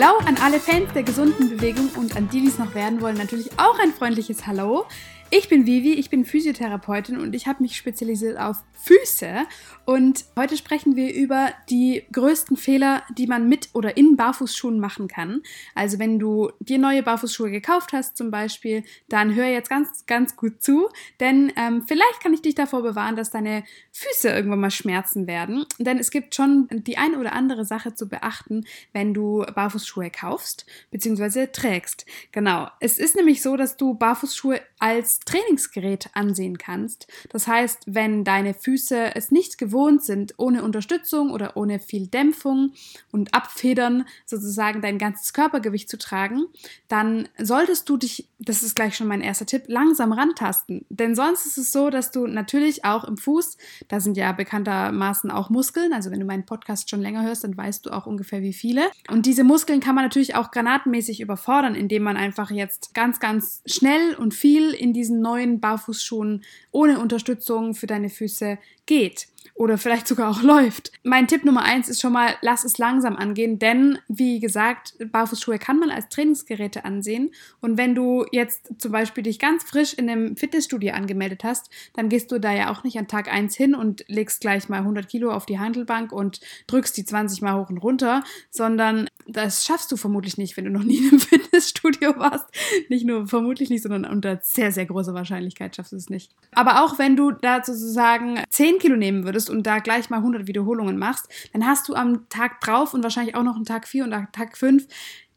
Hallo an alle Fans der gesunden Bewegung und an die, die es noch werden wollen, natürlich auch ein freundliches Hallo. Ich bin Vivi, ich bin Physiotherapeutin und ich habe mich spezialisiert auf Füße. Und heute sprechen wir über die größten Fehler, die man mit oder in Barfußschuhen machen kann. Also wenn du dir neue Barfußschuhe gekauft hast zum Beispiel, dann hör jetzt ganz, ganz gut zu, denn ähm, vielleicht kann ich dich davor bewahren, dass deine Füße irgendwann mal schmerzen werden. Denn es gibt schon die ein oder andere Sache zu beachten, wenn du Barfußschuhe kaufst bzw. trägst. Genau. Es ist nämlich so, dass du Barfußschuhe als Trainingsgerät ansehen kannst. Das heißt, wenn deine Füße es nicht gewohnt sind, ohne Unterstützung oder ohne viel Dämpfung und Abfedern sozusagen dein ganzes Körpergewicht zu tragen, dann solltest du dich, das ist gleich schon mein erster Tipp, langsam rantasten. Denn sonst ist es so, dass du natürlich auch im Fuß, da sind ja bekanntermaßen auch Muskeln, also wenn du meinen Podcast schon länger hörst, dann weißt du auch ungefähr wie viele. Und diese Muskeln kann man natürlich auch granatenmäßig überfordern, indem man einfach jetzt ganz, ganz schnell und viel in diesen diesen neuen Barfußschuhen ohne Unterstützung für deine Füße geht oder vielleicht sogar auch läuft. Mein Tipp Nummer eins ist schon mal, lass es langsam angehen, denn wie gesagt, Barfußschuhe kann man als Trainingsgeräte ansehen. Und wenn du jetzt zum Beispiel dich ganz frisch in einem Fitnessstudio angemeldet hast, dann gehst du da ja auch nicht an Tag eins hin und legst gleich mal 100 Kilo auf die Handelbank und drückst die 20 mal hoch und runter, sondern das schaffst du vermutlich nicht, wenn du noch nie in einem Fitnessstudio warst. Nicht nur vermutlich nicht, sondern unter sehr, sehr großer Wahrscheinlichkeit schaffst du es nicht. Aber auch wenn du da sozusagen 10 Kilo nehmen würdest und da gleich mal 100 Wiederholungen machst, dann hast du am Tag drauf und wahrscheinlich auch noch einen Tag 4 und am Tag 5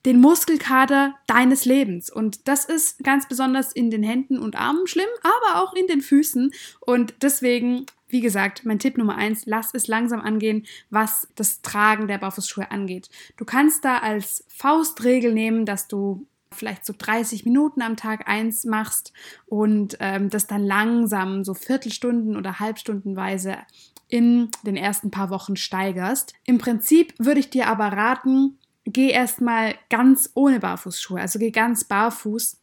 den Muskelkater deines Lebens. Und das ist ganz besonders in den Händen und Armen schlimm, aber auch in den Füßen. Und deswegen, wie gesagt, mein Tipp Nummer eins, lass es langsam angehen, was das Tragen der Barfußschuhe angeht. Du kannst da als Faustregel nehmen, dass du vielleicht so 30 Minuten am Tag eins machst und ähm, das dann langsam so Viertelstunden oder Halbstundenweise in den ersten paar Wochen steigerst. Im Prinzip würde ich dir aber raten, geh erstmal ganz ohne Barfußschuhe, also geh ganz barfuß.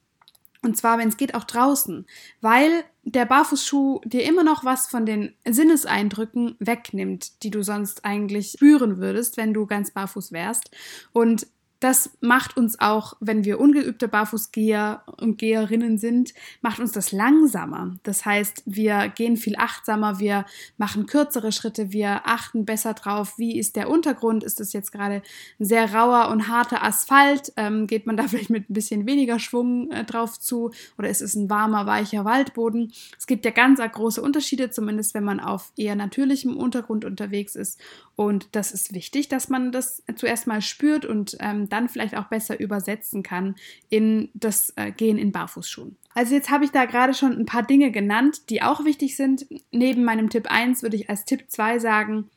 Und zwar, wenn es geht, auch draußen, weil der Barfußschuh dir immer noch was von den Sinneseindrücken wegnimmt, die du sonst eigentlich spüren würdest, wenn du ganz barfuß wärst. Und das macht uns auch, wenn wir ungeübte Barfußgeher und Geherinnen sind, macht uns das langsamer. Das heißt, wir gehen viel achtsamer, wir machen kürzere Schritte, wir achten besser drauf, wie ist der Untergrund, ist das jetzt gerade ein sehr rauer und harter Asphalt, ähm, geht man da vielleicht mit ein bisschen weniger Schwung äh, drauf zu oder ist es ein warmer, weicher Waldboden. Es gibt ja ganz große Unterschiede, zumindest wenn man auf eher natürlichem Untergrund unterwegs ist und das ist wichtig, dass man das zuerst mal spürt und ähm, dann vielleicht auch besser übersetzen kann in das äh, Gehen in Barfußschuhen. Also jetzt habe ich da gerade schon ein paar Dinge genannt, die auch wichtig sind. Neben meinem Tipp 1 würde ich als Tipp 2 sagen,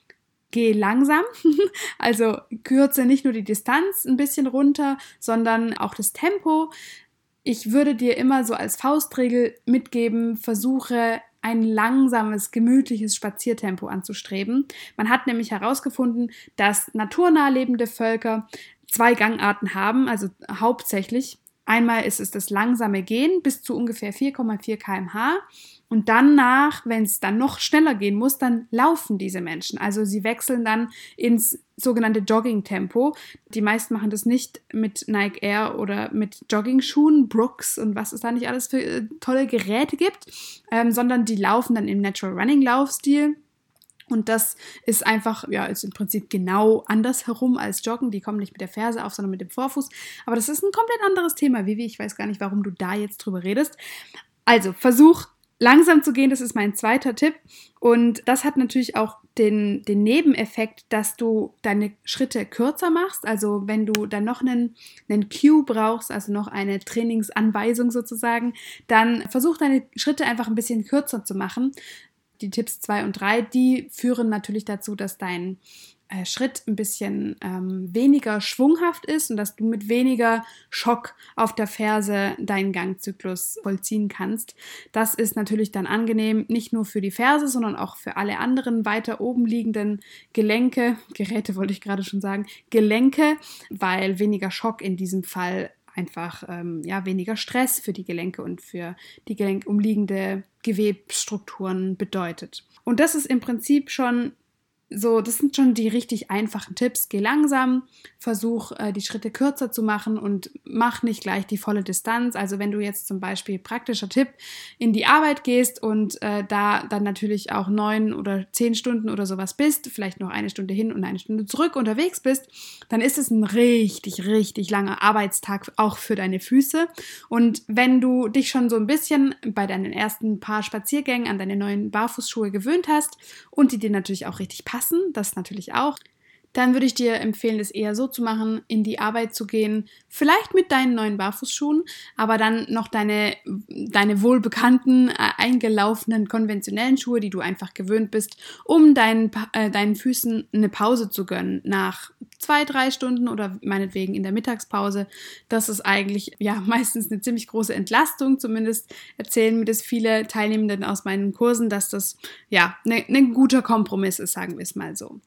geh langsam. Also kürze nicht nur die Distanz ein bisschen runter, sondern auch das Tempo. Ich würde dir immer so als Faustregel mitgeben, versuche ein langsames, gemütliches Spaziertempo anzustreben. Man hat nämlich herausgefunden, dass naturnah lebende Völker zwei Gangarten haben, also hauptsächlich. Einmal ist es das langsame Gehen bis zu ungefähr 4,4 km/h und danach, wenn es dann noch schneller gehen muss, dann laufen diese Menschen. Also sie wechseln dann ins sogenannte Jogging-Tempo. Die meisten machen das nicht mit Nike Air oder mit Jogging-Schuhen, Brooks und was es da nicht alles für äh, tolle Geräte gibt, ähm, sondern die laufen dann im Natural Running Laufstil. Und das ist einfach, ja, ist im Prinzip genau andersherum als Joggen. Die kommen nicht mit der Ferse auf, sondern mit dem Vorfuß. Aber das ist ein komplett anderes Thema, Vivi. Ich weiß gar nicht, warum du da jetzt drüber redest. Also, versuch langsam zu gehen, das ist mein zweiter Tipp. Und das hat natürlich auch den, den Nebeneffekt, dass du deine Schritte kürzer machst. Also wenn du dann noch einen, einen Cue brauchst, also noch eine Trainingsanweisung sozusagen, dann versuch deine Schritte einfach ein bisschen kürzer zu machen. Die Tipps 2 und 3, die führen natürlich dazu, dass dein Schritt ein bisschen ähm, weniger schwunghaft ist und dass du mit weniger Schock auf der Ferse deinen Gangzyklus vollziehen kannst. Das ist natürlich dann angenehm, nicht nur für die Ferse, sondern auch für alle anderen weiter oben liegenden Gelenke, Geräte wollte ich gerade schon sagen, Gelenke, weil weniger Schock in diesem Fall einfach ähm, ja, weniger Stress für die Gelenke und für die gelenkumliegende Gewebstrukturen bedeutet. Und das ist im Prinzip schon so, das sind schon die richtig einfachen Tipps. Geh langsam, versuch äh, die Schritte kürzer zu machen und mach nicht gleich die volle Distanz. Also wenn du jetzt zum Beispiel praktischer Tipp in die Arbeit gehst und äh, da dann natürlich auch neun oder zehn Stunden oder sowas bist, vielleicht noch eine Stunde hin und eine Stunde zurück unterwegs bist, dann ist es ein richtig, richtig langer Arbeitstag auch für deine Füße. Und wenn du dich schon so ein bisschen bei deinen ersten paar Spaziergängen an deine neuen Barfußschuhe gewöhnt hast und die dir natürlich auch richtig passen, lassen, das natürlich auch, dann würde ich dir empfehlen, es eher so zu machen, in die Arbeit zu gehen, vielleicht mit deinen neuen Barfußschuhen, aber dann noch deine, deine wohlbekannten, äh, eingelaufenen, konventionellen Schuhe, die du einfach gewöhnt bist, um deinen, äh, deinen Füßen eine Pause zu gönnen nach zwei, drei Stunden oder meinetwegen in der Mittagspause. Das ist eigentlich ja meistens eine ziemlich große Entlastung. Zumindest erzählen mir das viele Teilnehmenden aus meinen Kursen, dass das ja ein ne, ne guter Kompromiss ist, sagen wir es mal so.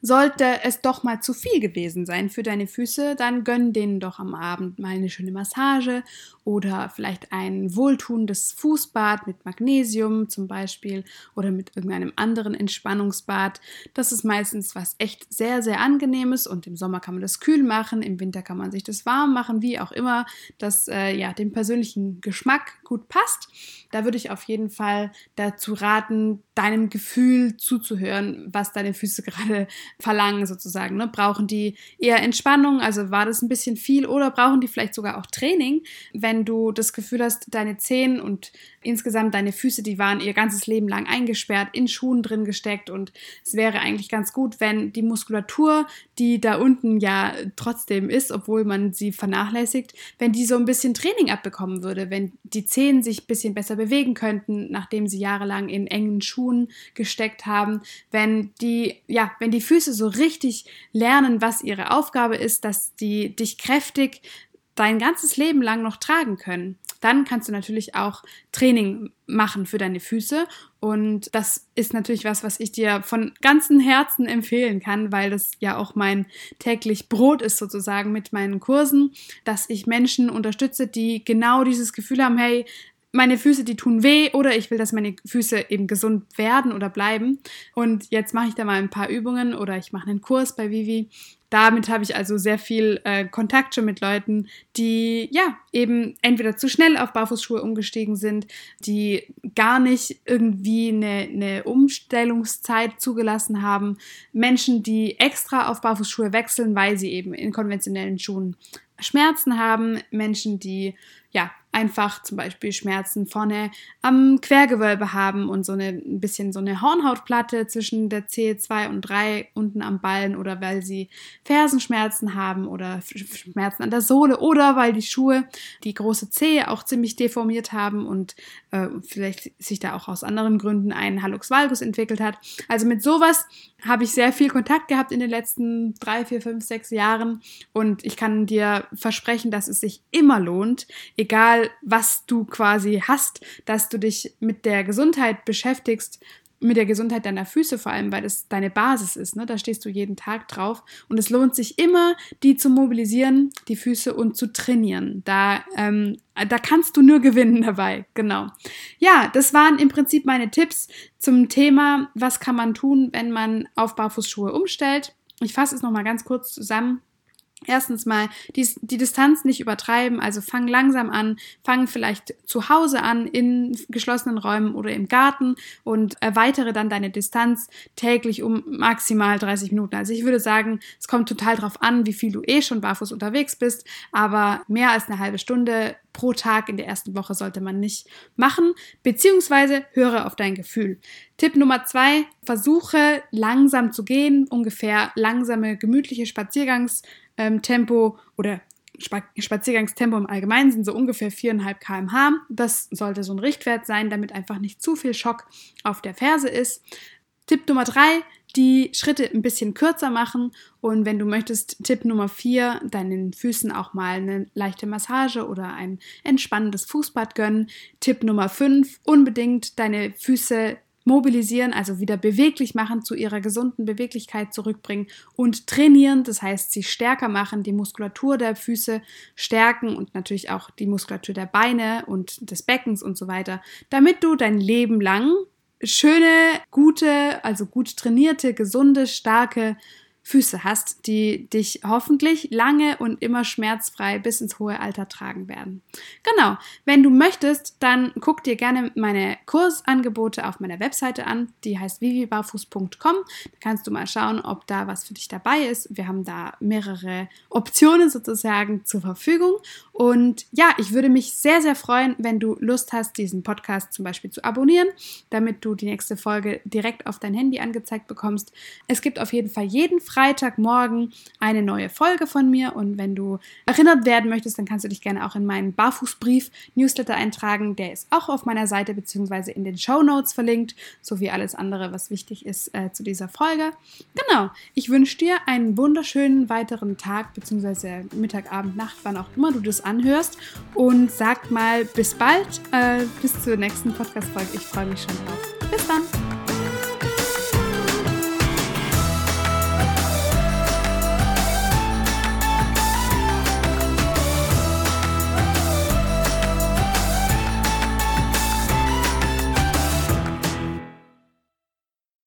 Sollte es doch mal zu viel gewesen sein für deine Füße, dann gönn denen doch am Abend mal eine schöne Massage oder vielleicht ein wohltuendes Fußbad mit Magnesium zum Beispiel oder mit irgendeinem anderen Entspannungsbad. Das ist meistens was echt sehr, sehr angenehmes und im Sommer kann man das kühl machen, im Winter kann man sich das warm machen, wie auch immer das äh, ja dem persönlichen Geschmack gut passt. Da würde ich auf jeden Fall dazu raten, deinem Gefühl zuzuhören, was deine Füße gerade verlangen sozusagen. Ne? Brauchen die eher Entspannung, also war das ein bisschen viel oder brauchen die vielleicht sogar auch Training, wenn du das Gefühl hast, deine Zehen und insgesamt deine Füße, die waren ihr ganzes Leben lang eingesperrt, in Schuhen drin gesteckt und es wäre eigentlich ganz gut, wenn die Muskulatur, die da unten ja trotzdem ist, obwohl man sie vernachlässigt, wenn die so ein bisschen Training abbekommen würde, wenn die Zehen sich ein bisschen besser bewegen könnten, nachdem sie jahrelang in engen Schuhen gesteckt haben, wenn die ja, wenn die Füße so richtig lernen, was ihre Aufgabe ist, dass die dich kräftig dein ganzes Leben lang noch tragen können. Dann kannst du natürlich auch Training machen für deine Füße. Und das ist natürlich was, was ich dir von ganzem Herzen empfehlen kann, weil das ja auch mein täglich Brot ist sozusagen mit meinen Kursen, dass ich Menschen unterstütze, die genau dieses Gefühl haben, hey, meine Füße, die tun weh oder ich will, dass meine Füße eben gesund werden oder bleiben. Und jetzt mache ich da mal ein paar Übungen oder ich mache einen Kurs bei Vivi. Damit habe ich also sehr viel äh, Kontakt schon mit Leuten, die ja eben entweder zu schnell auf Barfußschuhe umgestiegen sind, die gar nicht irgendwie eine, eine Umstellungszeit zugelassen haben, Menschen, die extra auf Barfußschuhe wechseln, weil sie eben in konventionellen Schuhen Schmerzen haben, Menschen, die ja einfach zum Beispiel Schmerzen vorne am Quergewölbe haben und so eine, ein bisschen so eine Hornhautplatte zwischen der C2 und 3 unten am Ballen oder weil sie Fersenschmerzen haben oder Schmerzen an der Sohle oder weil die Schuhe die große Zehe auch ziemlich deformiert haben und äh, vielleicht sich da auch aus anderen Gründen ein Hallux valgus entwickelt hat. Also mit sowas habe ich sehr viel Kontakt gehabt in den letzten drei, vier, fünf, sechs Jahren und ich kann dir versprechen, dass es sich immer lohnt, egal was du quasi hast, dass du dich mit der Gesundheit beschäftigst mit der Gesundheit deiner Füße vor allem, weil das deine Basis ist. Ne? Da stehst du jeden Tag drauf. Und es lohnt sich immer, die zu mobilisieren, die Füße und zu trainieren. Da, ähm, da kannst du nur gewinnen dabei. Genau. Ja, das waren im Prinzip meine Tipps zum Thema, was kann man tun, wenn man auf Barfußschuhe umstellt. Ich fasse es nochmal ganz kurz zusammen. Erstens mal die, die Distanz nicht übertreiben, also fang langsam an, fang vielleicht zu Hause an, in geschlossenen Räumen oder im Garten und erweitere dann deine Distanz täglich um maximal 30 Minuten. Also ich würde sagen, es kommt total drauf an, wie viel du eh schon barfuß unterwegs bist, aber mehr als eine halbe Stunde pro Tag in der ersten Woche sollte man nicht machen, beziehungsweise höre auf dein Gefühl. Tipp Nummer zwei, versuche langsam zu gehen, ungefähr langsame, gemütliche Spaziergangs ähm, Tempo oder Spaziergangstempo im Allgemeinen sind so ungefähr 4,5 km/h. Das sollte so ein Richtwert sein, damit einfach nicht zu viel Schock auf der Ferse ist. Tipp Nummer drei, die Schritte ein bisschen kürzer machen und wenn du möchtest, Tipp Nummer vier, deinen Füßen auch mal eine leichte Massage oder ein entspannendes Fußbad gönnen. Tipp Nummer fünf, unbedingt deine Füße mobilisieren, also wieder beweglich machen, zu ihrer gesunden Beweglichkeit zurückbringen und trainieren, das heißt sie stärker machen, die Muskulatur der Füße stärken und natürlich auch die Muskulatur der Beine und des Beckens und so weiter, damit du dein Leben lang schöne, gute, also gut trainierte, gesunde, starke Füße hast, die dich hoffentlich lange und immer schmerzfrei bis ins hohe Alter tragen werden. Genau, wenn du möchtest, dann guck dir gerne meine Kursangebote auf meiner Webseite an, die heißt vivibarfuß.com. Da kannst du mal schauen, ob da was für dich dabei ist. Wir haben da mehrere Optionen sozusagen zur Verfügung. Und ja, ich würde mich sehr, sehr freuen, wenn du Lust hast, diesen Podcast zum Beispiel zu abonnieren, damit du die nächste Folge direkt auf dein Handy angezeigt bekommst. Es gibt auf jeden Fall jeden Freitag Freitagmorgen eine neue Folge von mir. Und wenn du erinnert werden möchtest, dann kannst du dich gerne auch in meinen Barfußbrief-Newsletter eintragen. Der ist auch auf meiner Seite bzw. in den Show Notes verlinkt, sowie alles andere, was wichtig ist äh, zu dieser Folge. Genau, ich wünsche dir einen wunderschönen weiteren Tag bzw. Mittag, Abend, Nacht, wann auch immer du das anhörst. Und sag mal bis bald, äh, bis zur nächsten Podcast-Folge. Ich freue mich schon drauf. Bis dann!